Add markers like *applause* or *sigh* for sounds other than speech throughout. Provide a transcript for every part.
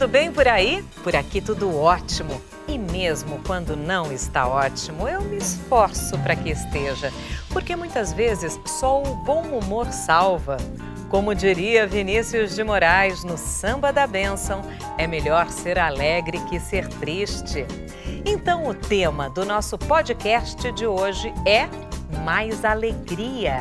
tudo bem por aí? Por aqui tudo ótimo. E mesmo quando não está ótimo, eu me esforço para que esteja, porque muitas vezes só o bom humor salva. Como diria Vinícius de Moraes no Samba da Bênção, é melhor ser alegre que ser triste. Então, o tema do nosso podcast de hoje é Mais Alegria.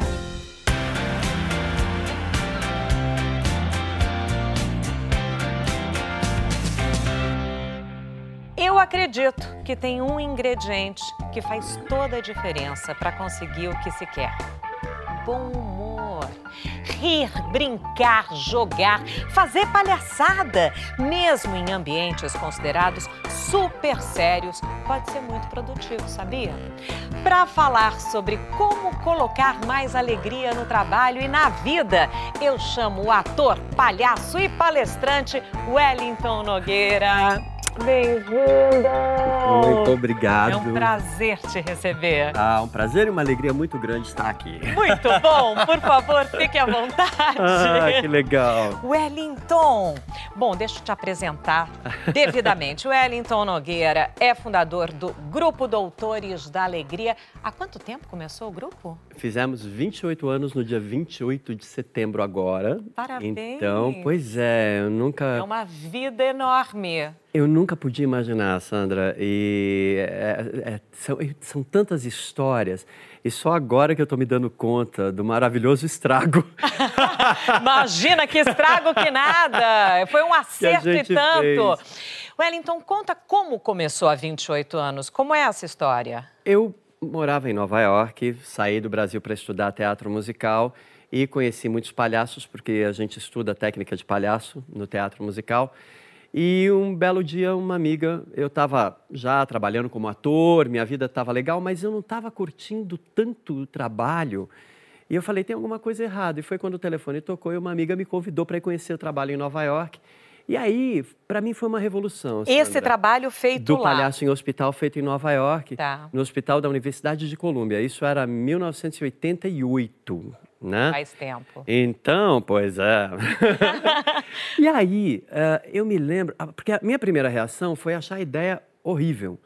Eu acredito que tem um ingrediente que faz toda a diferença para conseguir o que se quer: bom humor. Rir, brincar, jogar, fazer palhaçada, mesmo em ambientes considerados super sérios, pode ser muito produtivo, sabia? Para falar sobre como colocar mais alegria no trabalho e na vida, eu chamo o ator, palhaço e palestrante Wellington Nogueira. Bem-vinda! Muito obrigado. É um prazer te receber. Ah, um prazer e uma alegria muito grande estar aqui. Muito bom! Por favor, fique à vontade. Ah, que legal. Wellington. Bom, deixa eu te apresentar *laughs* devidamente. Wellington Nogueira é fundador do Grupo Doutores da Alegria. Há quanto tempo começou o grupo? Fizemos 28 anos no dia 28 de setembro agora. Parabéns. Então, pois é, eu nunca... É uma vida enorme. Eu nunca podia imaginar, Sandra, e é, é, são, são, tantas histórias, e só agora que eu estou me dando conta do maravilhoso estrago. *laughs* Imagina que estrago que nada! Foi um acerto e tanto. Fez. Wellington, conta como começou há 28 anos, como é essa história? Eu morava em Nova York, saí do Brasil para estudar teatro musical e conheci muitos palhaços, porque a gente estuda técnica de palhaço no teatro musical. E um belo dia, uma amiga, eu estava já trabalhando como ator, minha vida estava legal, mas eu não estava curtindo tanto o trabalho. E eu falei, tem alguma coisa errada. E foi quando o telefone tocou e uma amiga me convidou para ir conhecer o trabalho em Nova York. E aí, para mim, foi uma revolução. Sandra, Esse trabalho feito do lá? Do palhaço em hospital, feito em Nova York, tá. no hospital da Universidade de Colômbia. Isso era 1988 né? Faz tempo. Então, pois é. *laughs* e aí, uh, eu me lembro, ah, porque a minha primeira reação foi achar a ideia horrível.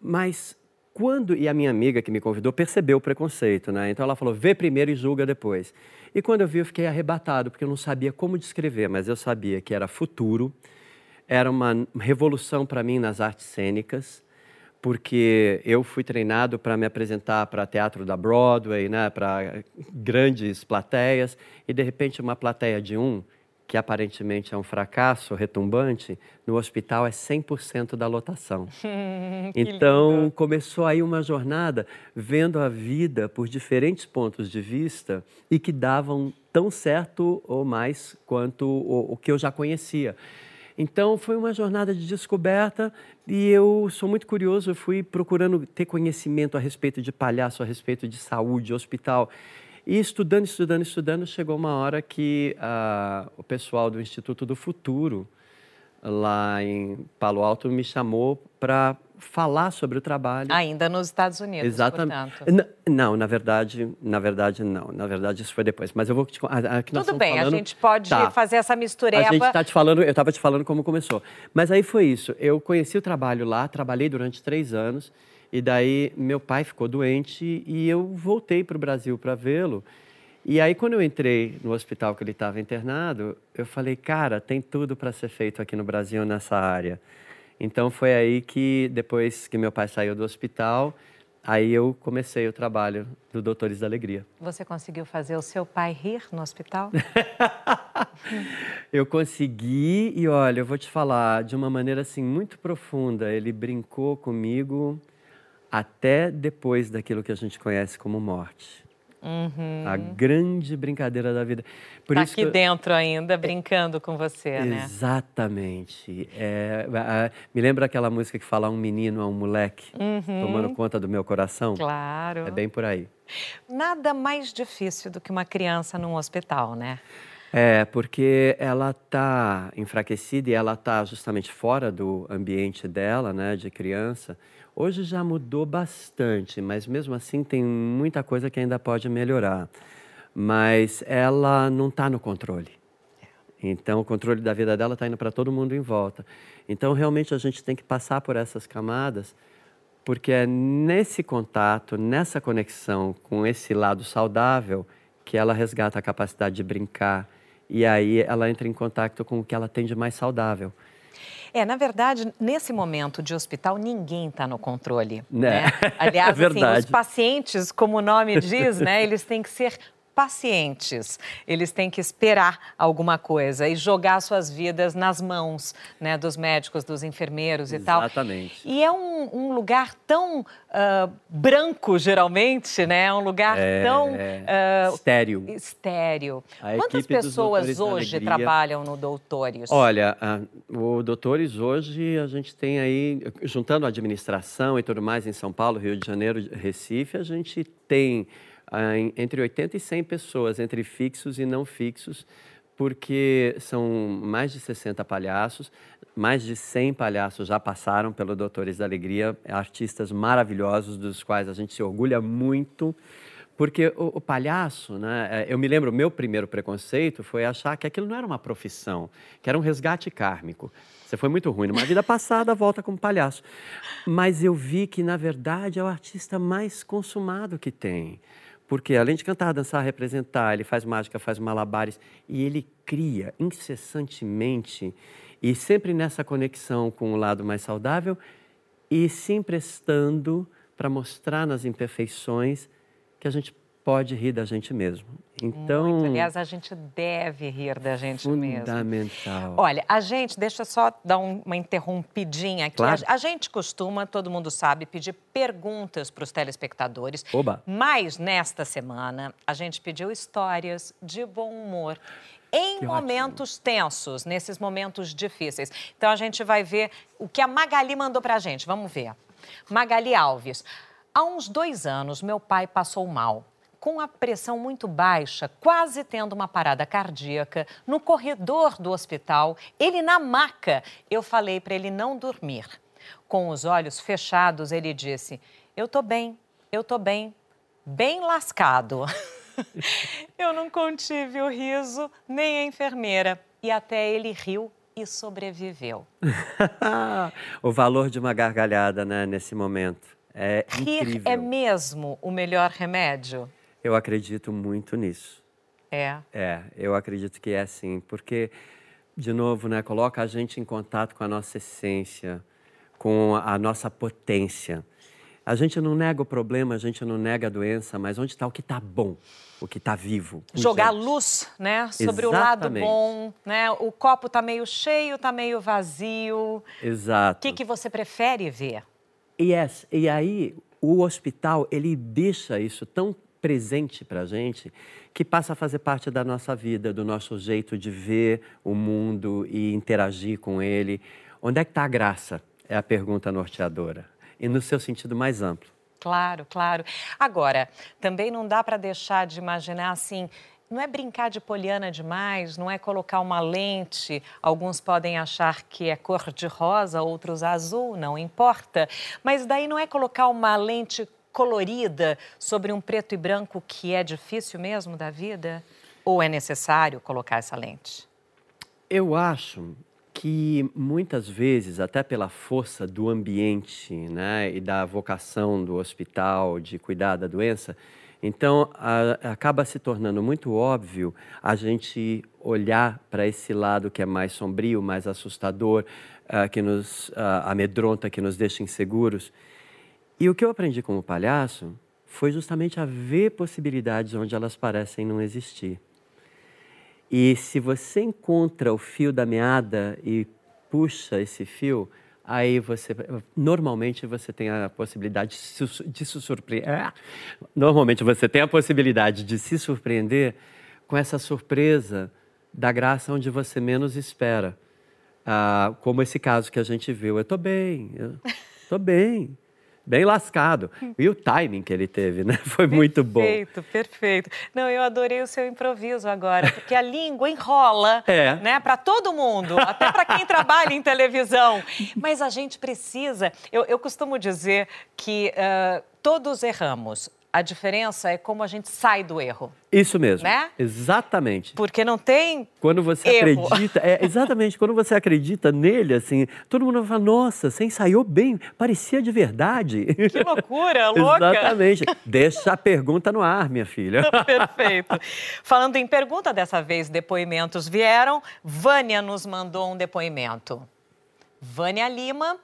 Mas quando, e a minha amiga que me convidou percebeu o preconceito, né? Então ela falou, vê primeiro e julga depois. E quando eu vi, eu fiquei arrebatado, porque eu não sabia como descrever, mas eu sabia que era futuro, era uma revolução para mim nas artes cênicas, porque eu fui treinado para me apresentar para teatro da Broadway, né, para grandes plateias, e de repente uma plateia de um, que aparentemente é um fracasso retumbante, no hospital é 100% da lotação. *laughs* então lindo. começou aí uma jornada vendo a vida por diferentes pontos de vista e que davam tão certo ou mais quanto o, o que eu já conhecia. Então foi uma jornada de descoberta e eu sou muito curioso, eu fui procurando ter conhecimento a respeito de palhaço, a respeito de saúde, hospital. E estudando, estudando, estudando, chegou uma hora que uh, o pessoal do Instituto do Futuro, lá em Palo Alto, me chamou para falar sobre o trabalho. Ainda nos Estados Unidos, Exatamente. Não, na verdade, na verdade não. Na verdade isso foi depois. Mas eu vou te aqui Tudo bem, falando... a gente pode tá. fazer essa mistureba. A gente está te falando, eu estava te falando como começou. Mas aí foi isso. Eu conheci o trabalho lá, trabalhei durante três anos e daí meu pai ficou doente e eu voltei para o Brasil para vê-lo. E aí, quando eu entrei no hospital que ele estava internado, eu falei, cara, tem tudo para ser feito aqui no Brasil nessa área. Então foi aí que, depois que meu pai saiu do hospital, aí eu comecei o trabalho do Doutores da Alegria. Você conseguiu fazer o seu pai rir no hospital? *laughs* *laughs* eu consegui e olha, eu vou te falar de uma maneira assim muito profunda. Ele brincou comigo até depois daquilo que a gente conhece como morte. Uhum. A grande brincadeira da vida. Por tá aqui dentro ainda, brincando com você, né? Exatamente. É, me lembra aquela música que fala um menino a um moleque uhum. tomando conta do meu coração? Claro. É bem por aí. Nada mais difícil do que uma criança num hospital, né? É, porque ela está enfraquecida e ela está justamente fora do ambiente dela, né, de criança. Hoje já mudou bastante, mas mesmo assim tem muita coisa que ainda pode melhorar. Mas ela não está no controle. Então, o controle da vida dela está indo para todo mundo em volta. Então, realmente, a gente tem que passar por essas camadas, porque é nesse contato, nessa conexão com esse lado saudável, que ela resgata a capacidade de brincar. E aí ela entra em contato com o que ela tem de mais saudável. É, na verdade, nesse momento de hospital, ninguém está no controle. Né? né? *laughs* Aliás, é assim, os pacientes, como o nome diz, né, eles têm que ser pacientes. Eles têm que esperar alguma coisa e jogar suas vidas nas mãos né, dos médicos, dos enfermeiros e Exatamente. tal. Exatamente. E é um, um lugar tão uh, branco, geralmente, né? É um lugar é, tão... Uh, estéreo. Estéreo. A Quantas pessoas hoje trabalham no Doutores? Olha, uh, o Doutores hoje a gente tem aí, juntando a administração e tudo mais em São Paulo, Rio de Janeiro, Recife, a gente tem entre 80 e 100 pessoas, entre fixos e não fixos, porque são mais de 60 palhaços, mais de 100 palhaços já passaram pelo Doutores da Alegria, artistas maravilhosos, dos quais a gente se orgulha muito, porque o, o, palhaço, né, é, eu me lembro, meu primeiro preconceito foi achar que aquilo não era uma profissão, que era um resgate kármico. Você foi muito ruim numa vida passada, volta como palhaço. Mas eu vi que, na verdade, é o artista mais consumado que tem. Porque além de cantar, dançar, representar, ele faz mágica, faz malabares e ele cria incessantemente e sempre nessa conexão com o lado mais saudável e se emprestando para mostrar nas imperfeições que a gente pode rir da gente mesmo. Então, Muito. aliás, a gente deve rir da gente fundamental. mesmo. Fundamental. Olha, a gente, deixa eu só dar uma interrompidinha aqui. Claro. A, gente costuma, todo mundo sabe, pedir perguntas para os telespectadores. Oba. Mas nesta semana a gente pediu histórias de bom humor em que momentos ótimo. tensos, nesses momentos difíceis. Então a gente vai ver o que a Magali mandou para a gente. Vamos ver. Magali Alves. Há uns dois anos, meu pai passou mal com a pressão muito baixa, quase tendo uma parada cardíaca, no corredor do hospital, ele na maca. Eu falei para ele não dormir. Com os olhos fechados, ele disse: Eu tô bem, eu tô bem, bem lascado. *laughs* eu não contive o riso, nem a enfermeira. E até ele riu e sobreviveu. *laughs* o valor de uma gargalhada, né, nesse momento. É Rir incrível. é mesmo o melhor remédio? Eu acredito muito nisso. É. É, eu acredito que é assim, porque, de novo, né, coloca a gente em contato com a nossa essência, com a nossa potência. A gente não nega o problema, a gente não nega a doença, mas onde está o que está bom, o que está vivo? Jogar gente. luz, né, sobre Exatamente. o lado bom, né? O copo está meio cheio, está meio vazio. Exato. O que, que você prefere ver? Yes. E aí, o hospital, ele deixa isso tão presente para a gente que passa a fazer parte da nossa vida, do nosso jeito de ver o mundo e interagir com ele. Onde é que está a graça? É a pergunta norteadora. E no seu sentido mais amplo. Claro, claro. Agora, também não dá para deixar de imaginar assim. Não é brincar de poliana demais, não é colocar uma lente. Alguns podem achar que é cor de rosa, outros azul, não importa. Mas daí não é colocar uma lente colorida sobre um preto e branco que é difícil mesmo da vida? Ou é necessário colocar essa lente? Eu acho que muitas vezes, até pela força do ambiente né, e da vocação do hospital de cuidar da doença, então a, acaba se tornando muito óbvio a gente olhar para esse lado que é mais sombrio, mais assustador, uh, que nos uh, amedronta, que nos deixa inseguros. E o que eu aprendi como palhaço foi justamente a ver possibilidades onde elas parecem não existir. E se você encontra o fio da meada e puxa esse fio, aí você normalmente você tem a possibilidade de se surpreender. É, normalmente você tem a possibilidade de se surpreender com essa surpresa da graça onde você menos espera. Ah, como esse caso que a gente viu. Eu estou bem, eu estou bem bem lascado. E o timing que ele teve, né? Foi perfeito, muito bom. Perfeito, perfeito. Não, eu adorei o seu improviso agora, porque a língua enrola, *laughs* é. né? Para todo mundo, até para quem trabalha em televisão. Mas a gente precisa. Eu, eu costumo dizer que uh, todos erramos. A diferença é como a gente sai do erro. Isso mesmo. Né? Exatamente. Porque não tem. Quando você erro. acredita, é, exatamente, quando você acredita nele, assim, todo mundo fala, nossa, você ensaiou bem, parecia de verdade. Que loucura, *laughs* louca. Exatamente. Deixa a pergunta no ar, minha filha. *laughs* Perfeito. Falando em pergunta, dessa vez depoimentos vieram. Vânia nos mandou um depoimento. Vânia Lima.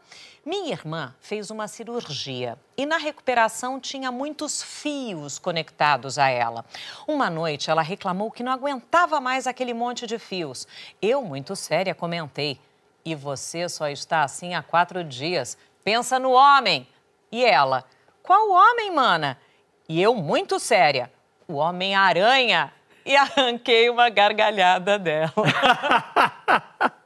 Minha irmã fez uma cirurgia e na recuperação tinha muitos fios conectados a ela. Uma noite ela reclamou que não aguentava mais aquele monte de fios. Eu, muito séria, comentei: E você só está assim há quatro dias? Pensa no homem. E ela: Qual homem, mana? E eu, muito séria: O Homem-Aranha. E *laughs* arranquei uma gargalhada dela. *laughs*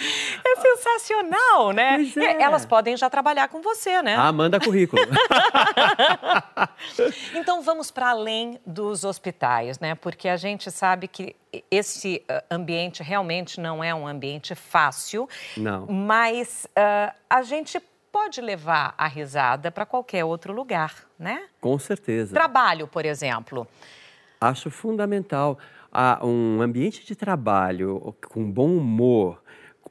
*laughs* É sensacional, né? É. Elas podem já trabalhar com você, né? Ah, manda currículo. *laughs* então vamos para além dos hospitais, né? Porque a gente sabe que esse uh, ambiente realmente não é um ambiente fácil. Não. Mas uh, a gente pode levar a risada para qualquer outro lugar, né? Com certeza. Trabalho, por exemplo. Acho fundamental. Ah, um ambiente de trabalho com bom humor,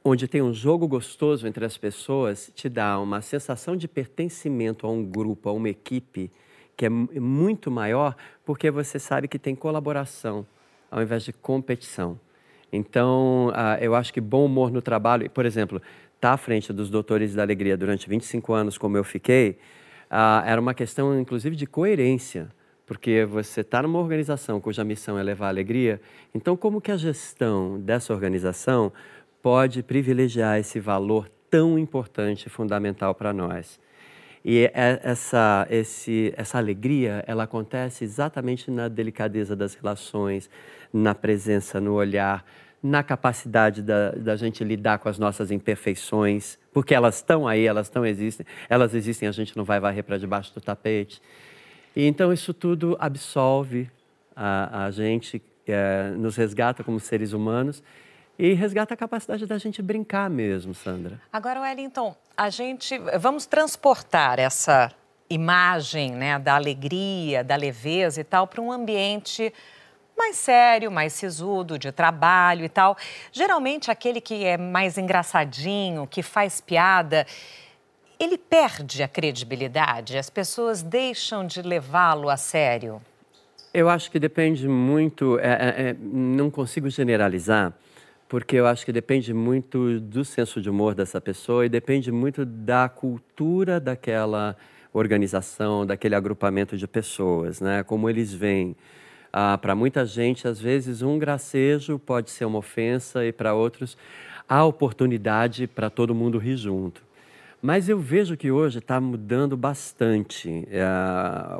onde tem um jogo gostoso entre as pessoas, te dá uma sensação de pertencimento a um grupo, a uma equipe, que é muito maior, porque você sabe que tem colaboração ao invés de competição. Então, eu acho que bom humor no trabalho, por exemplo, estar tá à frente dos doutores da alegria durante 25 anos, como eu fiquei, era uma questão, inclusive, de coerência porque você está numa organização cuja missão é levar alegria, então como que a gestão dessa organização pode privilegiar esse valor tão importante e fundamental para nós. E é, essa, esse, essa alegria, ela acontece exatamente na delicadeza das relações, na presença, no olhar, na capacidade da, da gente lidar com as nossas imperfeições, porque elas estão aí, elas estão existem, elas existem, a gente não vai varrer para debaixo do tapete. E então isso tudo absolve a, a gente, é, nos resgata como seres humanos e resgata a capacidade da gente brincar mesmo, Sandra. Agora, Wellington, a gente vamos transportar essa imagem, né, da alegria, da leveza e tal para um ambiente mais sério, mais sisudo, de trabalho e tal. Geralmente aquele que é mais engraçadinho, que faz piada, ele perde a credibilidade. As pessoas deixam de levá-lo a sério. Eu acho que depende muito. É, é, é não consigo generalizar porque eu acho que depende muito do senso de humor dessa pessoa e depende muito da cultura daquela organização, daquele agrupamento de pessoas, né? Como eles veem. Ah, para muita gente, às vezes, um gracejo pode ser uma ofensa e para outros há oportunidade para todo mundo rir junto. Mas eu vejo que hoje está mudando bastante é,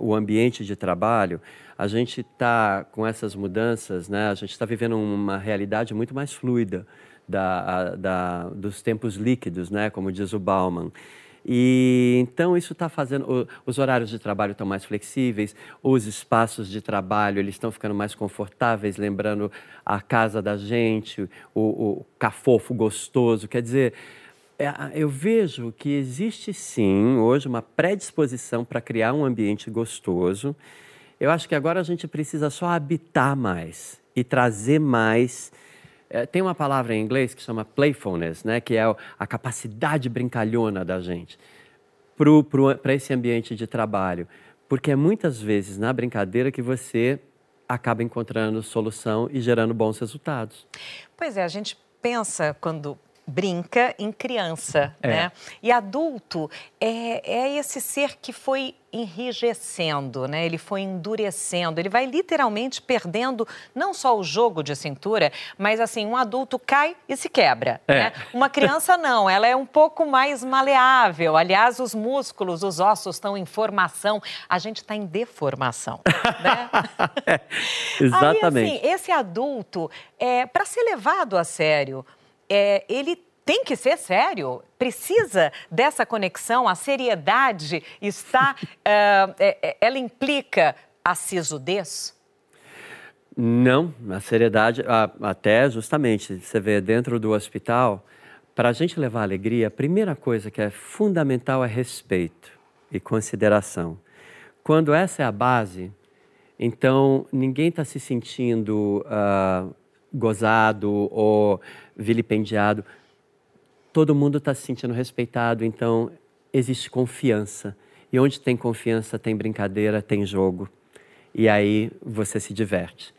o ambiente de trabalho. A gente está com essas mudanças, né? a gente está vivendo uma realidade muito mais fluida da, da, dos tempos líquidos, né? como diz o Bauman. E então isso está fazendo. Os horários de trabalho estão mais flexíveis, os espaços de trabalho eles estão ficando mais confortáveis, lembrando a casa da gente, o, o cafofo gostoso. Quer dizer, é, eu vejo que existe sim hoje uma predisposição para criar um ambiente gostoso. Eu acho que agora a gente precisa só habitar mais e trazer mais. É, tem uma palavra em inglês que chama playfulness, né? que é a capacidade brincalhona da gente para esse ambiente de trabalho. Porque é muitas vezes na brincadeira que você acaba encontrando solução e gerando bons resultados. Pois é, a gente pensa quando brinca em criança, é. né? E adulto é, é esse ser que foi enrijecendo, né? Ele foi endurecendo, ele vai literalmente perdendo não só o jogo de cintura, mas assim, um adulto cai e se quebra, é. né? Uma criança *laughs* não, ela é um pouco mais maleável. Aliás, os músculos, os ossos estão em formação, a gente está em deformação, né? *laughs* é, exatamente. Aí, assim, esse adulto, é, para ser levado a sério, é, ele tem que ser sério, precisa dessa conexão, a seriedade está, uh, *laughs* ela implica a sisudez? Não, a seriedade, até justamente, você vê dentro do hospital, para a gente levar alegria, a primeira coisa que é fundamental é respeito e consideração. quando essa é a base, então ninguém está se sentindo uh, gozado ou vilipendiado. Todo mundo está se sentindo respeitado, então existe confiança. E onde tem confiança, tem brincadeira, tem jogo. E aí você se diverte.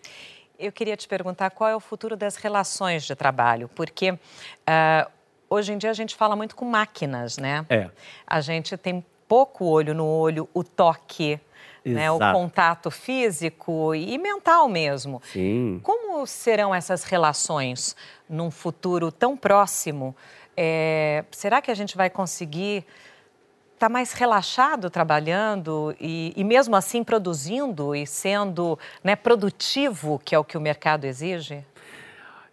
Eu queria te perguntar qual é o futuro das relações de trabalho, porque uh, hoje em dia a gente fala muito com máquinas, né? É. A gente tem pouco olho no olho, o toque, né? o contato físico e mental mesmo. Sim. Como serão essas relações num futuro tão próximo? É, será que a gente vai conseguir está mais relaxado trabalhando e, e, mesmo assim produzindo e sendo né, produtivo, que é o que o mercado exige?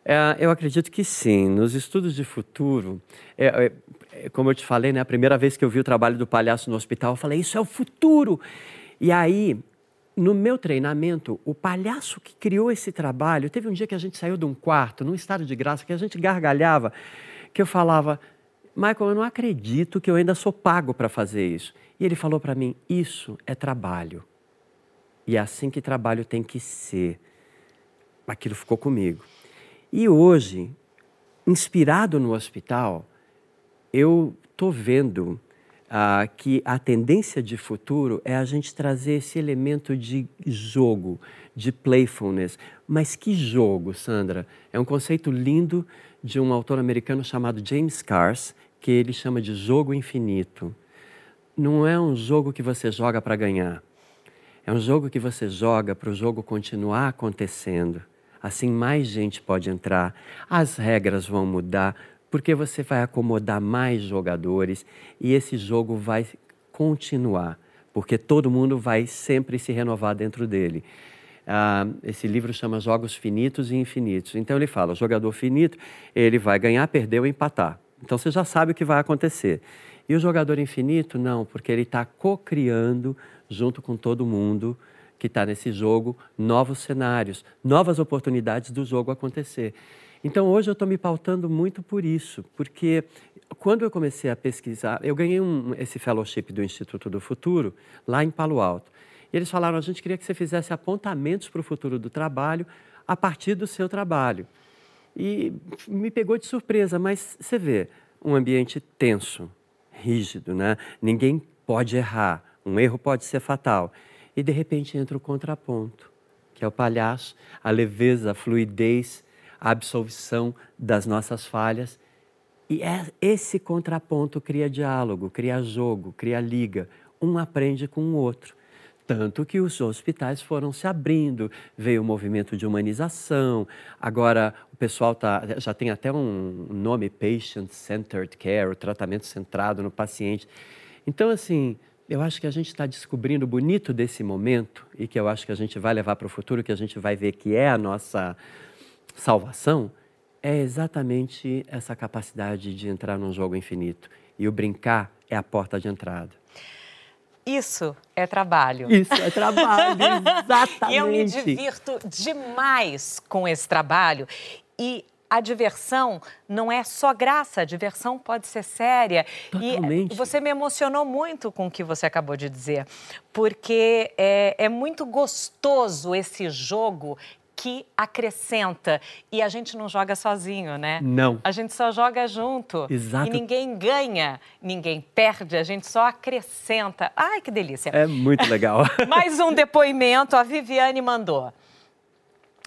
É, eu acredito que sim. Nos estudos de futuro, é, é, é, como eu te falei, né, a primeira vez que eu vi o trabalho do palhaço no hospital, eu falei: Isso é o futuro. E aí, no meu treinamento, o palhaço que criou esse trabalho, teve um dia que a gente saiu de um quarto, num estado de graça, que a gente gargalhava, que eu falava Michael, eu não acredito que eu ainda sou pago para fazer isso. E ele falou para mim: Isso é trabalho. E é assim que trabalho tem que ser. Aquilo ficou comigo. E hoje, inspirado no hospital, eu estou vendo ah, que a tendência de futuro é a gente trazer esse elemento de jogo, de playfulness. Mas que jogo, Sandra? É um conceito lindo de um autor americano chamado James Cars, que ele chama de jogo infinito. Não é um jogo que você joga para ganhar. É um jogo que você joga para o jogo continuar acontecendo. Assim, mais gente pode entrar, as regras vão mudar, porque você vai acomodar mais jogadores e esse jogo vai continuar, porque todo mundo vai sempre se renovar dentro dele. Ah, esse livro chama Jogos Finitos e Infinitos. Então ele fala: jogador finito, ele vai ganhar, perder ou empatar. Então você já sabe o que vai acontecer. E o jogador infinito, não, porque ele está co-criando, junto com todo mundo que está nesse jogo, novos cenários, novas oportunidades do jogo acontecer. Então hoje eu estou me pautando muito por isso, porque quando eu comecei a pesquisar, eu ganhei um, esse fellowship do Instituto do Futuro lá em Palo Alto. E eles falaram: a gente queria que você fizesse apontamentos para o futuro do trabalho a partir do seu trabalho. E me pegou de surpresa, mas você vê, um ambiente tenso, rígido, né? Ninguém pode errar, um erro pode ser fatal. E de repente entra o contraponto, que é o palhaço, a leveza, a fluidez, a absolvição das nossas falhas. E é, esse contraponto cria diálogo, cria jogo, cria liga. Um aprende com o outro. Tanto que os hospitais foram se abrindo, veio o movimento de humanização, agora o pessoal tá, já tem até um nome Patient-Centered Care, o tratamento centrado no paciente. Então, assim, eu acho que a gente está descobrindo o bonito desse momento e que eu acho que a gente vai levar para o futuro, que a gente vai ver que é a nossa salvação, é exatamente essa capacidade de entrar num jogo infinito. E o brincar é a porta de entrada. Isso é trabalho. Isso é trabalho, *laughs* exatamente. eu me divirto demais com esse trabalho. E a diversão não é só graça, a diversão pode ser séria. Totalmente. E você me emocionou muito com o que você acabou de dizer, porque é, é muito gostoso esse jogo que acrescenta. E a gente não joga sozinho, né? Não. A gente só joga junto. Exato. E ninguém ganha, ninguém perde, a gente só acrescenta. Ai, que delícia. É muito legal. *laughs* Mais um depoimento, a Viviane mandou.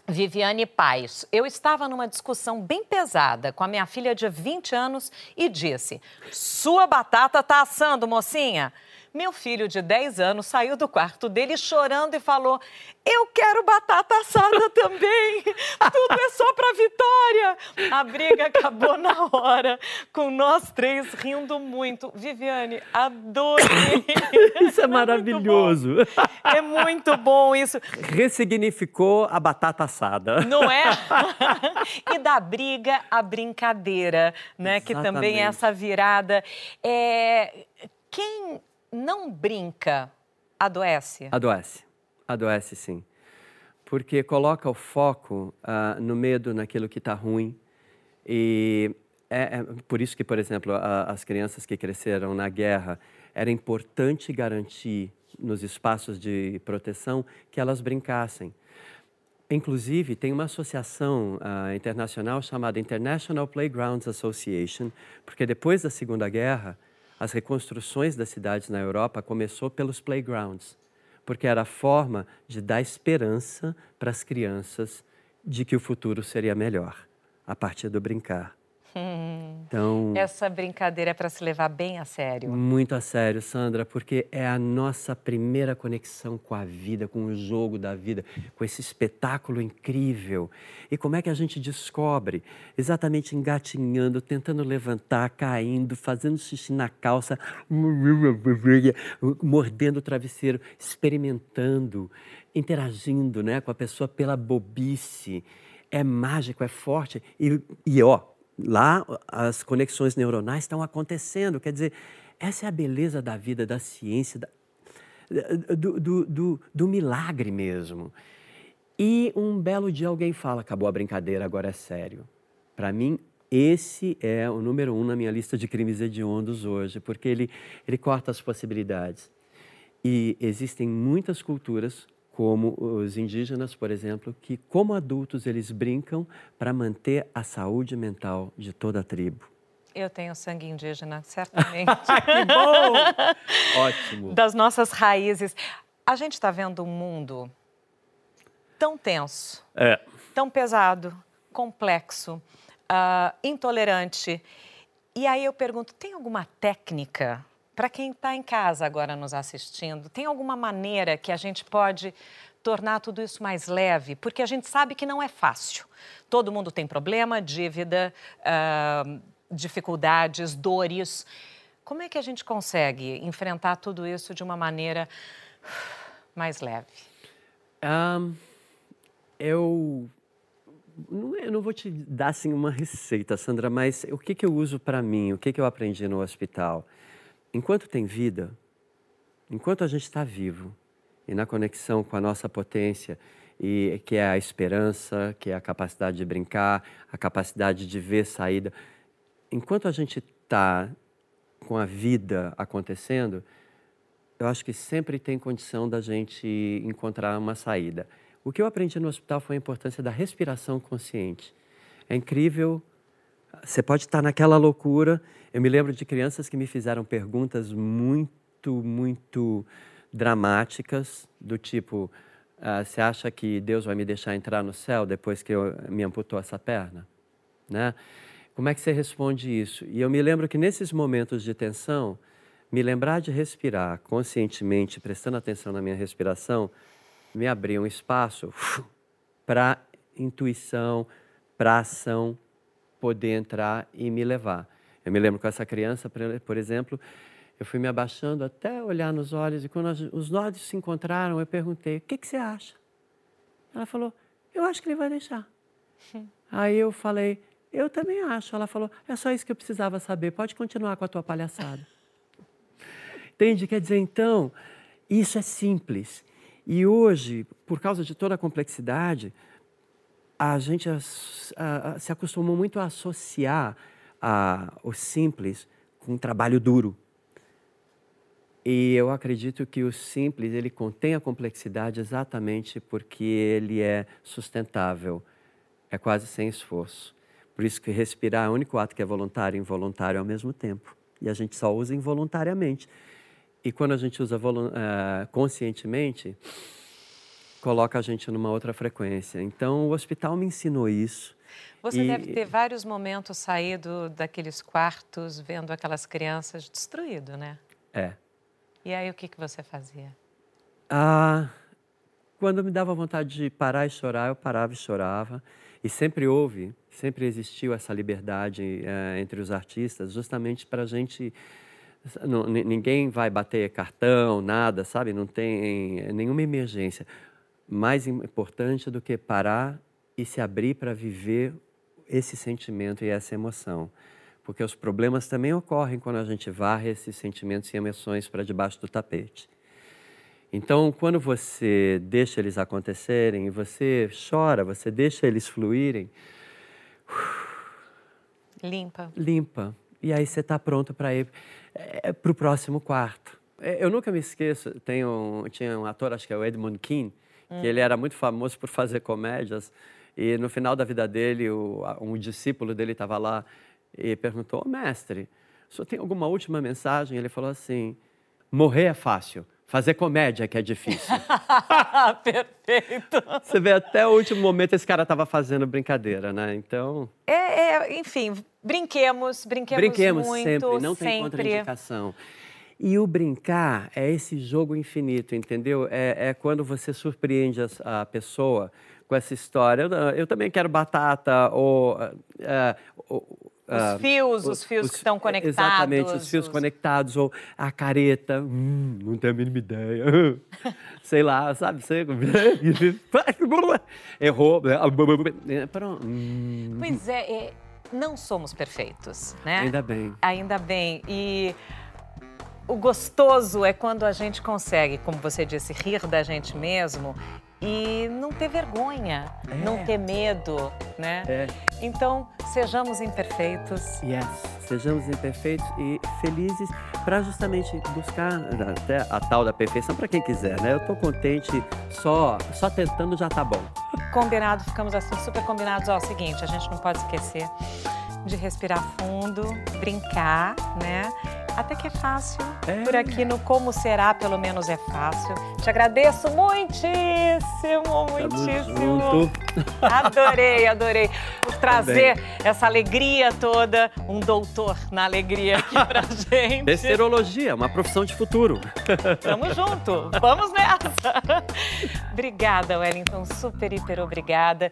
Viviane Paz, eu estava numa discussão bem pesada com a minha filha de 20 anos e disse: Sua batata tá assando, mocinha. Meu filho de 10 anos saiu do quarto dele chorando e falou: Eu quero batata assada também. *laughs* Tudo é só para vitória. A briga acabou na hora, com nós três rindo muito. Viviane, adorei. *laughs* Isso é, é maravilhoso. Muito é muito bom isso. Ressignificou a batata assada. Não é? *laughs* e da briga à brincadeira, né? Exatamente. Que também é essa virada. É... Quem não brinca, adoece? Adoece. Adoece, sim. Porque coloca o foco uh, no medo, naquilo que está ruim. E é, é, por isso que, por exemplo, a, as crianças que cresceram na guerra, era importante garantir nos espaços de proteção que elas brincassem. Inclusive, tem uma associação uh, internacional chamada International Playgrounds Association, porque depois da Segunda Guerra, as reconstruções das cidades na Europa começou pelos playgrounds, porque era a forma de dar esperança para as crianças de que o futuro seria melhor a partir do brincar. *laughs* Então, essa brincadeira é para se levar bem a sério. Muito a sério, Sandra, porque é a nossa primeira conexão com a vida, com o jogo da vida, com esse espetáculo incrível. E como é que a gente descobre? Exatamente engatinhando, tentando levantar, caindo, fazendo xixi na calça, *laughs* mordendo o travesseiro, experimentando, interagindo, né, com a pessoa pela bobice. É mágico, é forte. E, e ó, lá as conexões neuronais estão acontecendo. Quer dizer, essa é a beleza da vida, da ciência, da, do, do, do, do, milagre mesmo. E um belo dia alguém fala: acabou a brincadeira, agora é sério. Para mim, esse é o número um na minha lista de crimes hediondos hoje, porque ele, ele corta as possibilidades. E existem muitas culturas como os indígenas, por exemplo, que como adultos eles brincam para manter a saúde mental de toda a tribo. Eu tenho sangue indígena, *laughs* certamente. que bom! Ótimo. Das nossas raízes. A gente está vendo um mundo tão tenso, é. tão pesado, complexo, uh, intolerante. E aí eu pergunto: tem alguma técnica para quem está em casa agora nos assistindo, tem alguma maneira que a gente pode tornar tudo isso mais leve? Porque a gente sabe que não é fácil. Todo mundo tem problema, dívida, uh, dificuldades, dores. Como é que a gente consegue enfrentar tudo isso de uma maneira mais leve? Um, eu eu não vou te dar assim uma receita, Sandra, mas o que, que eu uso para mim, o que, que eu aprendi no hospital? Enquanto tem vida, enquanto a gente está vivo e na conexão com a nossa potência, e que é a esperança, que é a capacidade de brincar, a capacidade de ver saída, enquanto a gente está com a vida acontecendo, eu acho que sempre tem condição da gente encontrar uma saída. O que eu aprendi no hospital foi a importância da respiração consciente. É incrível você pode estar naquela loucura. Eu me lembro de crianças que me fizeram perguntas muito, muito dramáticas, do tipo: ah, Você acha que Deus vai me deixar entrar no céu depois que eu me amputou essa perna? Né? Como é que você responde isso? E eu me lembro que nesses momentos de tensão, me lembrar de respirar conscientemente, prestando atenção na minha respiração, me abria um espaço para intuição, para ação poder entrar e me levar. Eu me lembro com essa criança, por exemplo, eu fui me abaixando até olhar nos olhos e quando os olhos se encontraram, eu perguntei: "O que, que você acha?" Ela falou: "Eu acho que ele vai deixar." *laughs* Aí eu falei: "Eu também acho." Ela falou: "É só isso que eu precisava saber. Pode continuar com a tua palhaçada." Entende? Quer dizer, então, isso é simples. E hoje, por causa de toda a complexidade, a gente a, a, se acostumou muito a associar a, o simples com um trabalho duro. E eu acredito que o simples ele contém a complexidade exatamente porque ele é sustentável, é quase sem esforço. Por isso que respirar é o único ato que é voluntário e involuntário ao mesmo tempo. E a gente só usa involuntariamente. E quando a gente usa uh, conscientemente, coloca a gente numa outra frequência. Então, o hospital me ensinou isso. Você e... deve ter vários momentos saído daqueles quartos, vendo aquelas crianças destruído, né? É. E aí, o que, que você fazia? Ah, quando me dava vontade de parar e chorar, eu parava e chorava. E sempre houve, sempre existiu essa liberdade é, entre os artistas, justamente para a gente não, ninguém vai bater cartão, nada, sabe? Não tem nenhuma emergência mais importante do que parar e se abrir para viver esse sentimento e essa emoção. Porque os problemas também ocorrem quando a gente varre esses sentimentos e emoções para debaixo do tapete. Então, quando você deixa eles acontecerem, você chora, você deixa eles fluírem. Limpa. Limpa. E aí você está pronto para ir é, para o próximo quarto É, eu nunca me esqueço, tem um, tinha um ator, acho que é o Edmund Keane, hum. que ele era muito famoso por fazer comédias. E no final da vida dele, o, um discípulo dele estava lá e perguntou: oh, mestre, o senhor tem alguma última mensagem? Ele falou assim: morrer é fácil. Fazer comédia que é difícil. *laughs* Perfeito. Você vê, até o último momento esse cara estava fazendo brincadeira, né? Então. É, é, enfim, brinquemos, brinquemos, brinquemos muito. sempre, não sempre. tem contraindicação. E o brincar é esse jogo infinito, entendeu? É, é quando você surpreende a, a, pessoa com essa história. Eu, eu também quero batata, ou. Uh, uh, os fios, os, fios os, que estão conectados. Exatamente, os fios os... conectados, ou a careta, hum, não tenho a mínima ideia. *laughs* Sei lá, sabe? Sei... *laughs* Errou. Pronto. Hum. Pois é, é, não somos perfeitos, né? Ainda bem. Ainda bem. E o gostoso é quando a gente consegue, como você disse, rir da gente mesmo e não ter vergonha, é. não ter medo, né? É. Então, sejamos imperfeitos. Yes, sejamos imperfeitos e felizes para justamente buscar até a tal da perfeição para quem quiser, né? Eu tô contente só só tentando já tá bom. Combinado, ficamos assim super combinados. Ó, é o seguinte, a gente não pode esquecer de respirar fundo, brincar, né? Até que é fácil. É. Por aqui no Como Será, pelo menos é fácil. Te agradeço muitíssimo, muitíssimo. Adorei, adorei. Por trazer Também. essa alegria toda. Um doutor na alegria aqui pra *laughs* gente. Besterologia, uma profissão de futuro. Tamo junto. Vamos nessa. Obrigada, Wellington. Super, hiper obrigada.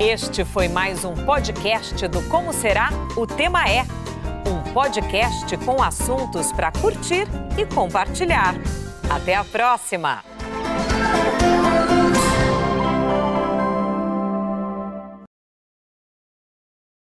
Este foi mais um podcast do Como Será? O Tema é. Um podcast com assuntos para curtir e compartilhar. Até a próxima!